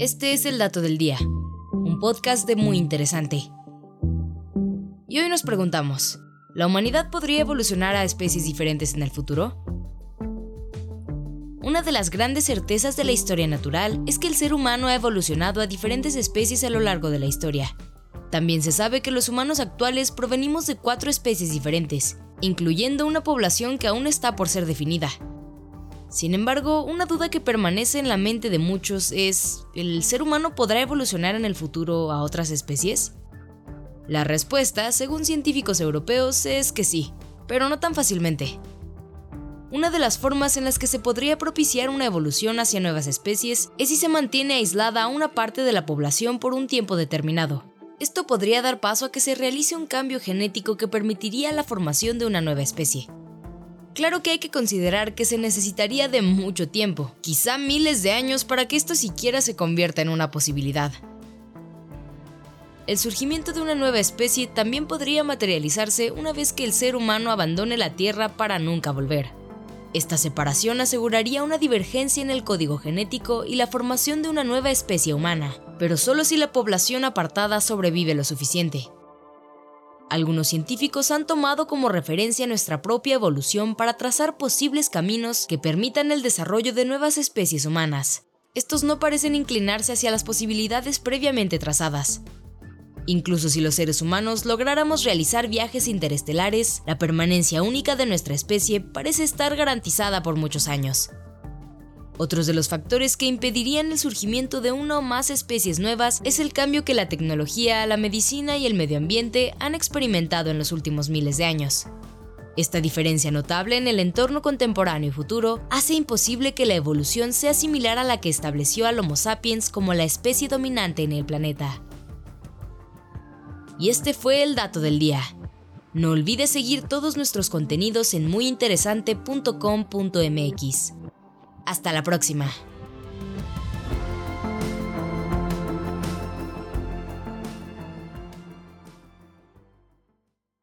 Este es el dato del día, un podcast de muy interesante. Y hoy nos preguntamos, ¿la humanidad podría evolucionar a especies diferentes en el futuro? Una de las grandes certezas de la historia natural es que el ser humano ha evolucionado a diferentes especies a lo largo de la historia. También se sabe que los humanos actuales provenimos de cuatro especies diferentes, incluyendo una población que aún está por ser definida. Sin embargo, una duda que permanece en la mente de muchos es, ¿el ser humano podrá evolucionar en el futuro a otras especies? La respuesta, según científicos europeos, es que sí, pero no tan fácilmente. Una de las formas en las que se podría propiciar una evolución hacia nuevas especies es si se mantiene aislada una parte de la población por un tiempo determinado. Esto podría dar paso a que se realice un cambio genético que permitiría la formación de una nueva especie. Claro que hay que considerar que se necesitaría de mucho tiempo, quizá miles de años para que esto siquiera se convierta en una posibilidad. El surgimiento de una nueva especie también podría materializarse una vez que el ser humano abandone la Tierra para nunca volver. Esta separación aseguraría una divergencia en el código genético y la formación de una nueva especie humana, pero solo si la población apartada sobrevive lo suficiente. Algunos científicos han tomado como referencia nuestra propia evolución para trazar posibles caminos que permitan el desarrollo de nuevas especies humanas. Estos no parecen inclinarse hacia las posibilidades previamente trazadas. Incluso si los seres humanos lográramos realizar viajes interestelares, la permanencia única de nuestra especie parece estar garantizada por muchos años. Otros de los factores que impedirían el surgimiento de una o más especies nuevas es el cambio que la tecnología, la medicina y el medio ambiente han experimentado en los últimos miles de años. Esta diferencia notable en el entorno contemporáneo y futuro hace imposible que la evolución sea similar a la que estableció al Homo sapiens como la especie dominante en el planeta. Y este fue el dato del día. No olvides seguir todos nuestros contenidos en muyinteresante.com.mx. Hasta la próxima.